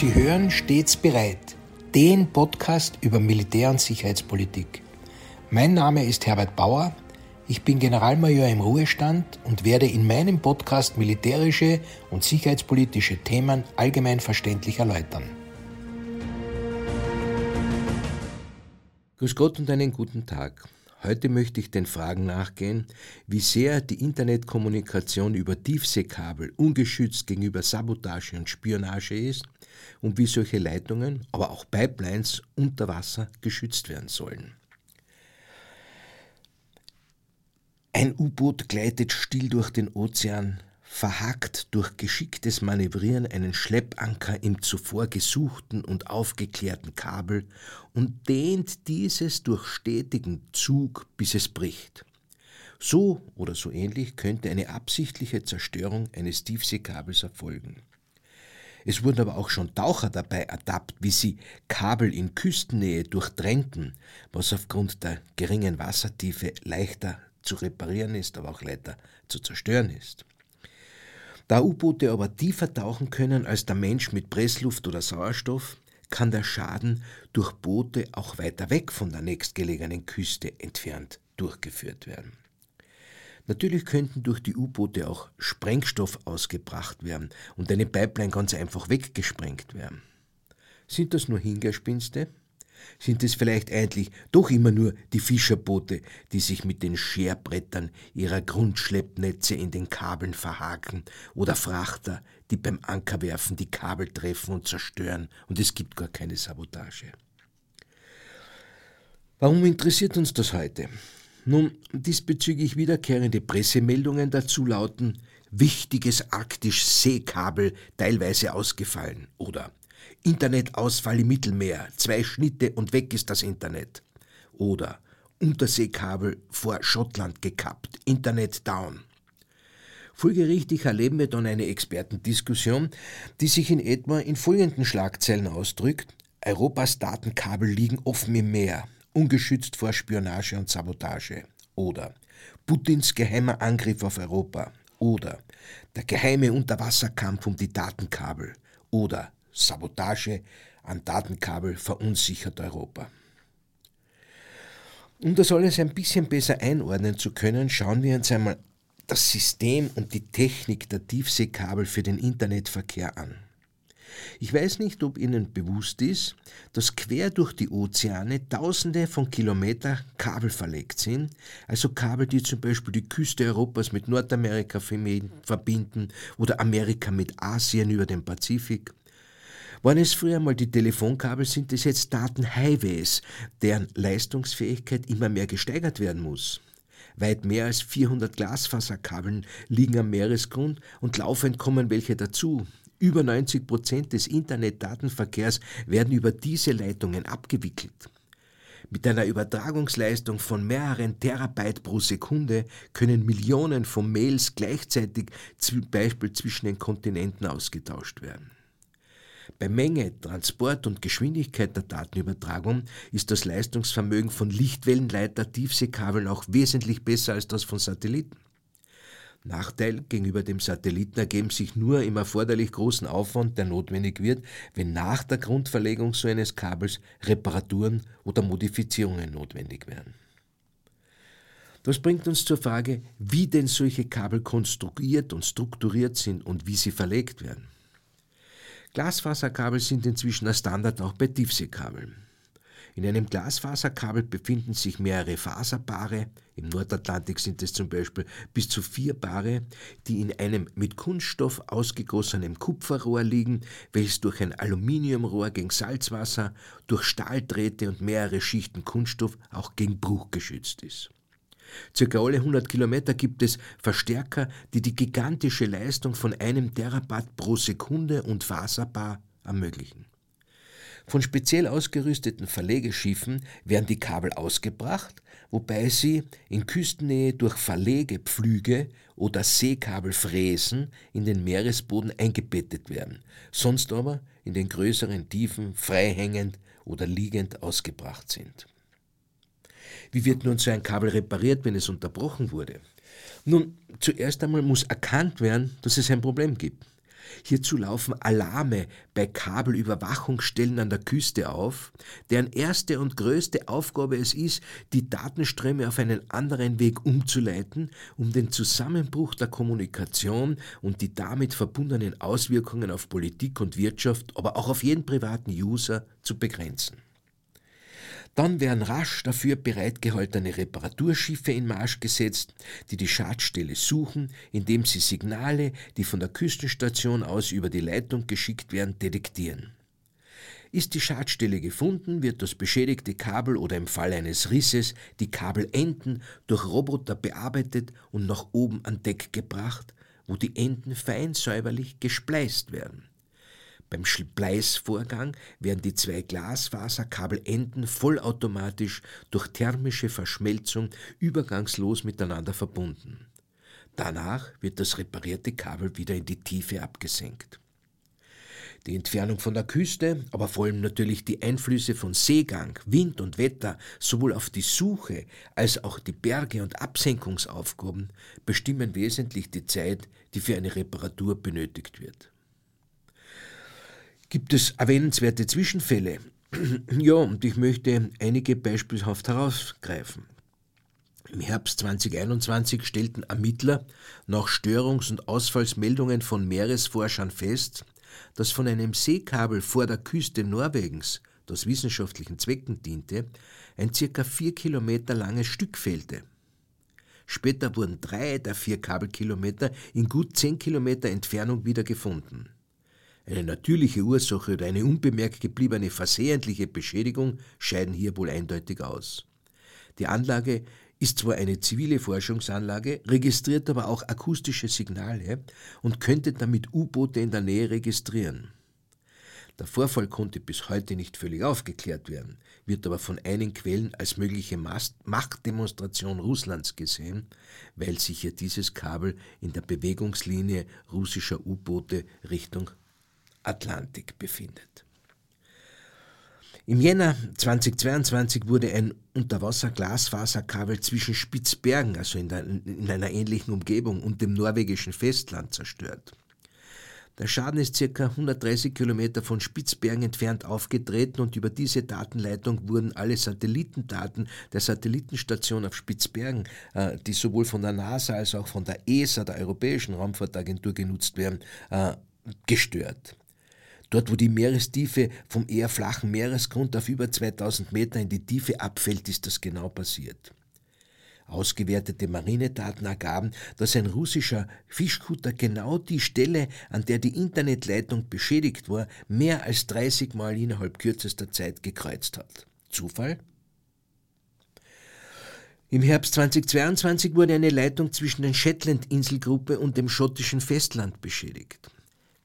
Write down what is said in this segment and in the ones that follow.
Sie hören stets bereit, den Podcast über Militär- und Sicherheitspolitik. Mein Name ist Herbert Bauer, ich bin Generalmajor im Ruhestand und werde in meinem Podcast militärische und sicherheitspolitische Themen allgemein verständlich erläutern. Grüß Gott und einen guten Tag. Heute möchte ich den Fragen nachgehen, wie sehr die Internetkommunikation über Tiefseekabel ungeschützt gegenüber Sabotage und Spionage ist und wie solche Leitungen, aber auch Pipelines unter Wasser geschützt werden sollen. Ein U-Boot gleitet still durch den Ozean, verhackt durch geschicktes Manövrieren einen Schleppanker im zuvor gesuchten und aufgeklärten Kabel und dehnt dieses durch stetigen Zug, bis es bricht. So oder so ähnlich könnte eine absichtliche Zerstörung eines Tiefseekabels erfolgen. Es wurden aber auch schon Taucher dabei ertappt, wie sie Kabel in Küstennähe durchdrängten, was aufgrund der geringen Wassertiefe leichter zu reparieren ist, aber auch leichter zu zerstören ist. Da U-Boote aber tiefer tauchen können als der Mensch mit Pressluft oder Sauerstoff, kann der Schaden durch Boote auch weiter weg von der nächstgelegenen Küste entfernt durchgeführt werden. Natürlich könnten durch die U-Boote auch Sprengstoff ausgebracht werden und eine Pipeline ganz einfach weggesprengt werden. Sind das nur Hingespinste? Sind es vielleicht eigentlich doch immer nur die Fischerboote, die sich mit den Scherbrettern ihrer Grundschleppnetze in den Kabeln verhaken, oder Frachter, die beim Ankerwerfen die Kabel treffen und zerstören, und es gibt gar keine Sabotage. Warum interessiert uns das heute? Nun, diesbezüglich wiederkehrende Pressemeldungen dazu lauten, wichtiges arktisch-Seekabel teilweise ausgefallen oder Internetausfall im Mittelmeer, zwei Schnitte und weg ist das Internet. Oder Unterseekabel vor Schottland gekappt, Internet down. Folgerichtig erleben wir dann eine Expertendiskussion, die sich in etwa in folgenden Schlagzeilen ausdrückt. Europas Datenkabel liegen offen im Meer, ungeschützt vor Spionage und Sabotage. Oder Putins geheimer Angriff auf Europa. Oder der geheime Unterwasserkampf um die Datenkabel. Oder Sabotage an Datenkabel verunsichert Europa. Um das alles ein bisschen besser einordnen zu können, schauen wir uns einmal das System und die Technik der Tiefseekabel für den Internetverkehr an. Ich weiß nicht, ob Ihnen bewusst ist, dass quer durch die Ozeane Tausende von Kilometern Kabel verlegt sind, also Kabel, die zum Beispiel die Küste Europas mit Nordamerika verbinden oder Amerika mit Asien über den Pazifik. Waren es früher mal die Telefonkabel, sind es jetzt Datenhighways, deren Leistungsfähigkeit immer mehr gesteigert werden muss. Weit mehr als 400 Glasfaserkabeln liegen am Meeresgrund und laufend kommen welche dazu. Über 90 Prozent des Internetdatenverkehrs werden über diese Leitungen abgewickelt. Mit einer Übertragungsleistung von mehreren Terabyte pro Sekunde können Millionen von Mails gleichzeitig zum Beispiel zwischen den Kontinenten ausgetauscht werden. Bei Menge, Transport und Geschwindigkeit der Datenübertragung ist das Leistungsvermögen von Lichtwellenleiter-Tiefseekabeln auch wesentlich besser als das von Satelliten. Nachteil gegenüber dem Satelliten ergeben sich nur im erforderlich großen Aufwand, der notwendig wird, wenn nach der Grundverlegung so eines Kabels Reparaturen oder Modifizierungen notwendig werden. Das bringt uns zur Frage, wie denn solche Kabel konstruiert und strukturiert sind und wie sie verlegt werden. Glasfaserkabel sind inzwischen ein Standard auch bei Tiefseekabeln. In einem Glasfaserkabel befinden sich mehrere Faserpaare, im Nordatlantik sind es zum Beispiel bis zu vier Paare, die in einem mit Kunststoff ausgegossenen Kupferrohr liegen, welches durch ein Aluminiumrohr gegen Salzwasser, durch Stahldrähte und mehrere Schichten Kunststoff auch gegen Bruch geschützt ist. Circa alle 100 Kilometer gibt es Verstärker, die die gigantische Leistung von einem Terawatt pro Sekunde und Faserpaar ermöglichen. Von speziell ausgerüsteten Verlegeschiffen werden die Kabel ausgebracht, wobei sie in Küstennähe durch Verlegepflüge oder Seekabelfräsen in den Meeresboden eingebettet werden, sonst aber in den größeren Tiefen freihängend oder liegend ausgebracht sind. Wie wird nun so ein Kabel repariert, wenn es unterbrochen wurde? Nun, zuerst einmal muss erkannt werden, dass es ein Problem gibt. Hierzu laufen Alarme bei Kabelüberwachungsstellen an der Küste auf, deren erste und größte Aufgabe es ist, die Datenströme auf einen anderen Weg umzuleiten, um den Zusammenbruch der Kommunikation und die damit verbundenen Auswirkungen auf Politik und Wirtschaft, aber auch auf jeden privaten User zu begrenzen. Dann werden rasch dafür bereitgehaltene Reparaturschiffe in Marsch gesetzt, die die Schadstelle suchen, indem sie Signale, die von der Küstenstation aus über die Leitung geschickt werden, detektieren. Ist die Schadstelle gefunden, wird das beschädigte Kabel oder im Fall eines Risses die Kabelenden durch Roboter bearbeitet und nach oben an Deck gebracht, wo die Enden fein säuberlich gespleist werden. Beim Spleißvorgang werden die zwei Glasfaserkabelenden vollautomatisch durch thermische Verschmelzung übergangslos miteinander verbunden. Danach wird das reparierte Kabel wieder in die Tiefe abgesenkt. Die Entfernung von der Küste, aber vor allem natürlich die Einflüsse von Seegang, Wind und Wetter sowohl auf die Suche als auch die Berge- und Absenkungsaufgaben bestimmen wesentlich die Zeit, die für eine Reparatur benötigt wird. Gibt es erwähnenswerte Zwischenfälle? ja, und ich möchte einige beispielhaft herausgreifen. Im Herbst 2021 stellten Ermittler nach Störungs- und Ausfallsmeldungen von Meeresforschern fest, dass von einem Seekabel vor der Küste Norwegens, das wissenschaftlichen Zwecken diente, ein circa vier Kilometer langes Stück fehlte. Später wurden drei der vier Kabelkilometer in gut zehn Kilometer Entfernung wieder gefunden. Eine natürliche Ursache oder eine unbemerkt gebliebene versehentliche Beschädigung scheiden hier wohl eindeutig aus. Die Anlage ist zwar eine zivile Forschungsanlage, registriert aber auch akustische Signale und könnte damit U-Boote in der Nähe registrieren. Der Vorfall konnte bis heute nicht völlig aufgeklärt werden, wird aber von einigen Quellen als mögliche Machtdemonstration Russlands gesehen, weil sich hier dieses Kabel in der Bewegungslinie russischer U-Boote Richtung Atlantik befindet. Im Jänner 2022 wurde ein Unterwasser-Glasfaserkabel zwischen Spitzbergen, also in, der, in, einer ähnlichen Umgebung, und dem norwegischen Festland zerstört. Der Schaden ist ca. 130 Kilometer von Spitzbergen entfernt aufgetreten und über diese Datenleitung wurden alle Satellitendaten der Satellitenstation auf Spitzbergen, äh, die sowohl von der NASA als auch von der ESA, der Europäischen Raumfahrtagentur, genutzt werden, äh, gestört. Dort, wo die Meerestiefe vom eher flachen Meeresgrund auf über 2000 Meter in die Tiefe abfällt, ist das genau passiert. Ausgewertete Marinedaten ergaben, dass ein russischer Fischkutter genau die Stelle, an der die Internetleitung beschädigt war, mehr als 30 Mal innerhalb kürzester Zeit gekreuzt hat. Zufall? Im Herbst 2022 wurde eine Leitung zwischen der Shetland-Inselgruppe und dem schottischen Festland beschädigt.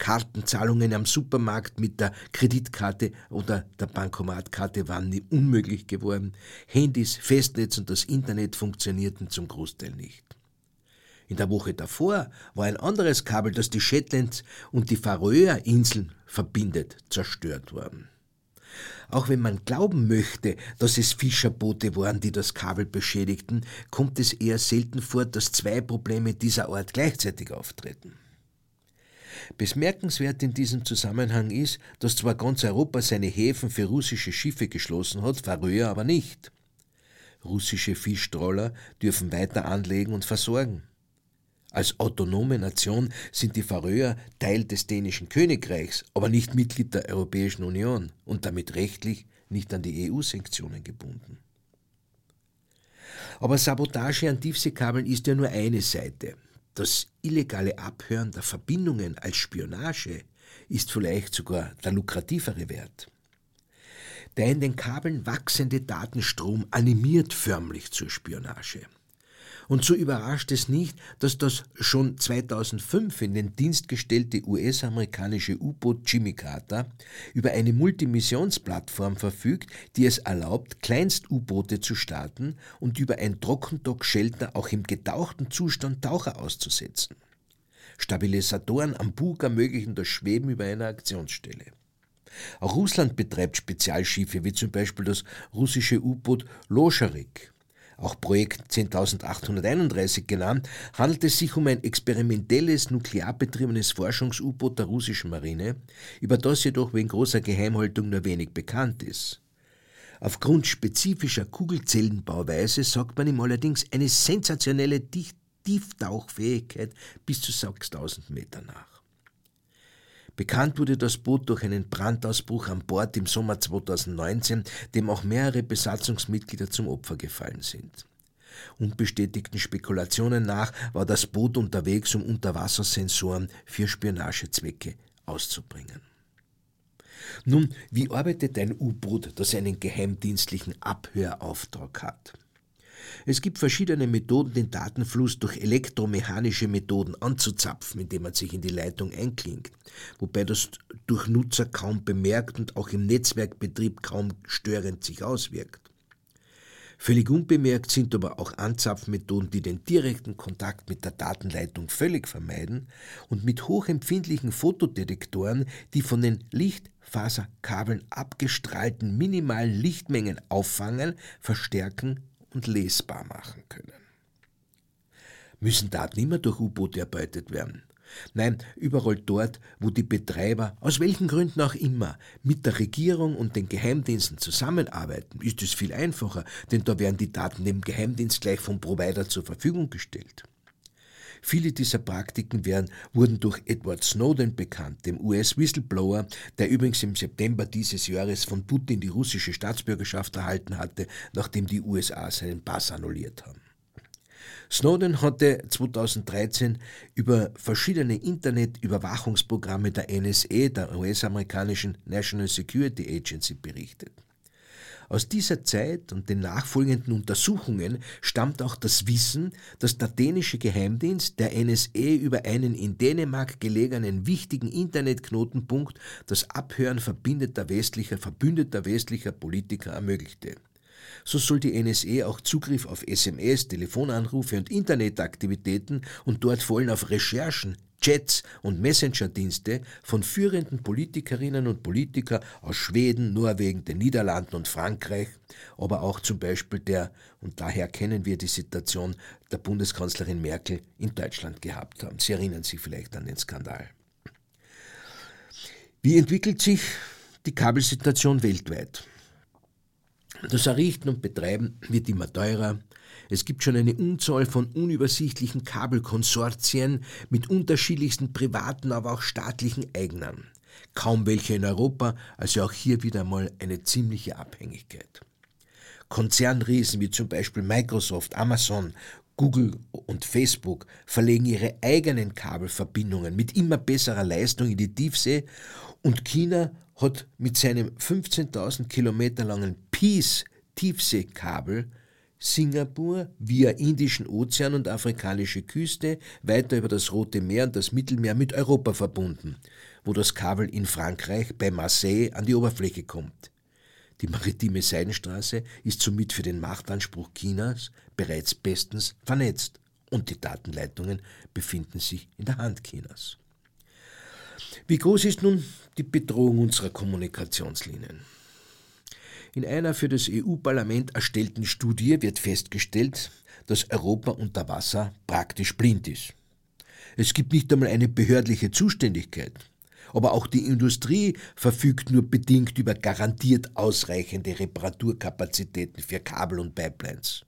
Kartenzahlungen am Supermarkt mit der Kreditkarte oder der Bankomatkarte waren unmöglich geworden. Handys, Festnetz und das Internet funktionierten zum Großteil nicht. In der Woche davor war ein anderes Kabel, das die Shetlands und die Färöerinseln verbindet, zerstört worden. Auch wenn man glauben möchte, dass es Fischerboote waren, die das Kabel beschädigten, kommt es eher selten vor, dass zwei Probleme dieser Art gleichzeitig auftreten. Bemerkenswert in diesem Zusammenhang ist, dass zwar ganz Europa seine Häfen für russische Schiffe geschlossen hat, Färöer aber nicht. Russische Fischtroller dürfen weiter anlegen und versorgen. Als autonome Nation sind die Färöer Teil des dänischen Königreichs, aber nicht Mitglied der Europäischen Union und damit rechtlich nicht an die EU-Sanktionen gebunden. Aber Sabotage an Tiefseekabeln ist ja nur eine Seite. Das illegale Abhören der Verbindungen als Spionage ist vielleicht sogar der lukrativere Wert. Der in den Kabeln wachsende Datenstrom animiert förmlich zur Spionage. Und so überrascht es nicht, dass das schon 2005 in den Dienst gestellte US-amerikanische U-Boot Jimmy Carter über eine Multimissionsplattform verfügt, die es erlaubt, Kleinst-U-Boote zu starten und über ein Trockendock-Shelter auch im getauchten Zustand Taucher auszusetzen. Stabilisatoren am Bug ermöglichen das Schweben über einer Aktionsstelle. Auch Russland betreibt Spezialschiffe, wie zum Beispiel das russische U-Boot Loscharik auch Projekt 10.831 genannt, handelt es sich um ein experimentelles, nuklearbetriebenes Forschungs-U-Boot der russischen Marine, über das jedoch wegen großer Geheimhaltung nur wenig bekannt ist. Aufgrund spezifischer Kugelzellenbauweise sagt man ihm allerdings eine sensationelle Tieftauchfähigkeit bis zu 6000 Meter nach. Bekannt wurde das Boot durch einen Brandausbruch an Bord im Sommer 2019, dem auch mehrere Besatzungsmitglieder zum Opfer gefallen sind. Unbestätigten Spekulationen nach war das Boot unterwegs, um Unterwassersensoren für Spionagezwecke auszubringen. Nun, wie arbeitet ein U-Boot, das einen geheimdienstlichen Abhörauftrag hat? Es gibt verschiedene Methoden, den Datenfluss durch elektromechanische Methoden anzuzapfen, indem man sich in die Leitung einklingt, wobei das durch Nutzer kaum bemerkt und auch im Netzwerkbetrieb kaum störend sich auswirkt. Völlig unbemerkt sind aber auch Anzapfmethoden, die den direkten Kontakt mit der Datenleitung völlig vermeiden und mit hochempfindlichen Fotodetektoren die von den Lichtfaserkabeln abgestrahlten minimalen Lichtmengen auffangen, verstärken und lesbar machen können. Müssen Daten immer durch U-Boote erbeutet werden? Nein, überall dort, wo die Betreiber, aus welchen Gründen auch immer, mit der Regierung und den Geheimdiensten zusammenarbeiten, ist es viel einfacher, denn da werden die Daten dem Geheimdienst gleich vom Provider zur Verfügung gestellt. Viele dieser Praktiken werden, wurden durch Edward Snowden bekannt, dem US-Whistleblower, der übrigens im September dieses Jahres von Putin die russische Staatsbürgerschaft erhalten hatte, nachdem die USA seinen Pass annulliert haben. Snowden hatte 2013 über verschiedene Internetüberwachungsprogramme der NSA, der US-amerikanischen National Security Agency, berichtet. Aus dieser Zeit und den nachfolgenden Untersuchungen stammt auch das Wissen, dass der dänische Geheimdienst der NSA über einen in Dänemark gelegenen wichtigen Internetknotenpunkt das Abhören verbindeter westlicher, verbündeter westlicher Politiker ermöglichte. So soll die NSA auch Zugriff auf SMS, Telefonanrufe und Internetaktivitäten und dort vollen auf Recherchen, Chats und Messenger-Dienste von führenden Politikerinnen und Politikern aus Schweden, Norwegen, den Niederlanden und Frankreich, aber auch zum Beispiel der, und daher kennen wir die Situation, der Bundeskanzlerin Merkel in Deutschland gehabt haben. Sie erinnern sich vielleicht an den Skandal. Wie entwickelt sich die Kabelsituation weltweit? Das Errichten und Betreiben wird immer teurer, es gibt schon eine Unzahl von unübersichtlichen Kabelkonsortien mit unterschiedlichsten privaten, aber auch staatlichen Eignern. Kaum welche in Europa, also auch hier wieder mal eine ziemliche Abhängigkeit. Konzernriesen wie zum Beispiel Microsoft, Amazon, Google und Facebook verlegen ihre eigenen Kabelverbindungen mit immer besserer Leistung in die Tiefsee und China hat mit seinem 15.000 Kilometer langen Peace Tiefseekabel Singapur via Indischen Ozean und afrikanische Küste weiter über das Rote Meer und das Mittelmeer mit Europa verbunden, wo das Kabel in Frankreich bei Marseille an die Oberfläche kommt. Die maritime Seidenstraße ist somit für den Machtanspruch Chinas bereits bestens vernetzt und die Datenleitungen befinden sich in der Hand Chinas. Wie groß ist nun die Bedrohung unserer Kommunikationslinien? In einer für das EU-Parlament erstellten Studie wird festgestellt, dass Europa unter Wasser praktisch blind ist. Es gibt nicht einmal eine behördliche Zuständigkeit. Aber auch die Industrie verfügt nur bedingt über garantiert ausreichende Reparaturkapazitäten für Kabel und Pipelines.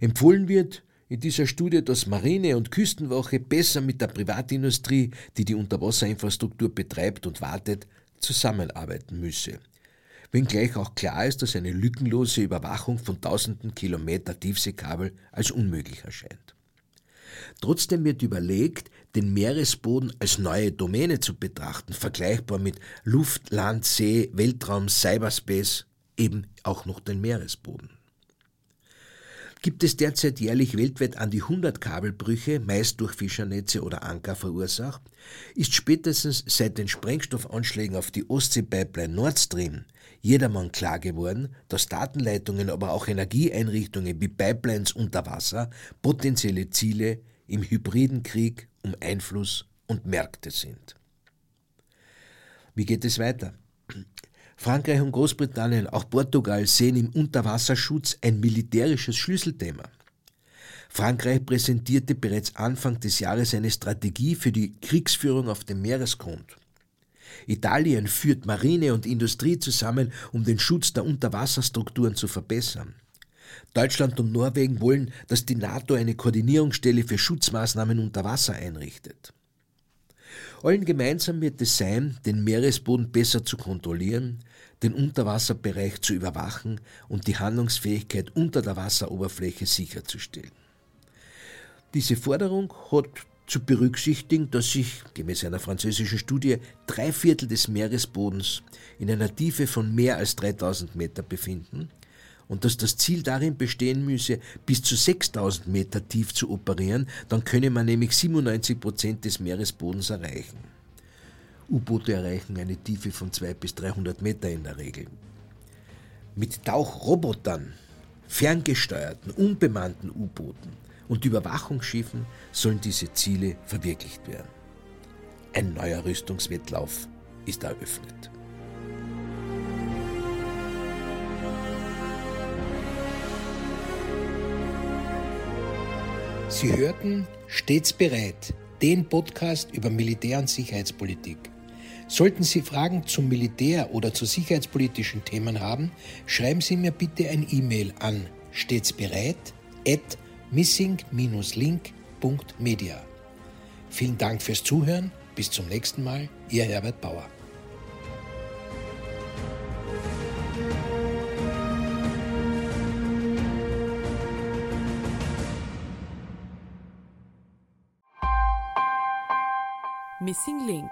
Empfohlen wird, in dieser Studie, dass Marine- und Küstenwache besser mit der Privatindustrie, die die Unterwasserinfrastruktur betreibt und wartet, zusammenarbeiten müsse. Wenngleich auch klar ist, dass eine lückenlose Überwachung von tausenden Kilometer Tiefseekabel als unmöglich erscheint. Trotzdem wird überlegt, den Meeresboden als neue Domäne zu betrachten, vergleichbar mit Luft, Land, See, Weltraum, Cyberspace, eben auch noch den Meeresboden gibt es derzeit jährlich weltweit an die 100 Kabelbrüche, meist durch Fischernetze oder Anker verursacht, ist spätestens seit den Sprengstoffanschlägen auf die Ostsee-Pipeline Nord Stream jedermann klar geworden, dass Datenleitungen, aber auch Energieeinrichtungen wie Pipelines unter Wasser potenzielle Ziele im hybriden Krieg um Einfluss und Märkte sind. Wie geht es weiter? Frankreich und Großbritannien, auch Portugal sehen im Unterwasserschutz ein militärisches Schlüsselthema. Frankreich präsentierte bereits Anfang des Jahres eine Strategie für die Kriegsführung auf dem Meeresgrund. Italien führt Marine und Industrie zusammen, um den Schutz der Unterwasserstrukturen zu verbessern. Deutschland und Norwegen wollen, dass die NATO eine Koordinierungsstelle für Schutzmaßnahmen unter Wasser einrichtet. Allen gemeinsam wird es sein, den Meeresboden besser zu kontrollieren, den Unterwasserbereich zu überwachen und die Handlungsfähigkeit unter der Wasseroberfläche sicherzustellen. Diese Forderung hat zu berücksichtigen, dass sich, gemäß einer französischen Studie, drei Viertel des Meeresbodens in einer Tiefe von mehr als 3000 Meter befinden und dass das Ziel darin bestehen müsse, bis zu 6000 Meter tief zu operieren, dann könne man nämlich 97 Prozent des Meeresbodens erreichen. U-Boote erreichen eine Tiefe von 200 bis 300 Meter in der Regel. Mit Tauchrobotern, ferngesteuerten, unbemannten U-Booten und Überwachungsschiffen sollen diese Ziele verwirklicht werden. Ein neuer Rüstungswettlauf ist eröffnet. Sie hörten Stets bereit, den Podcast über Militär- und Sicherheitspolitik. Sollten Sie Fragen zum Militär oder zu sicherheitspolitischen Themen haben, schreiben Sie mir bitte ein E-Mail an stets bereit at missing-link.media. Vielen Dank fürs Zuhören. Bis zum nächsten Mal. Ihr Herbert Bauer. Missing Link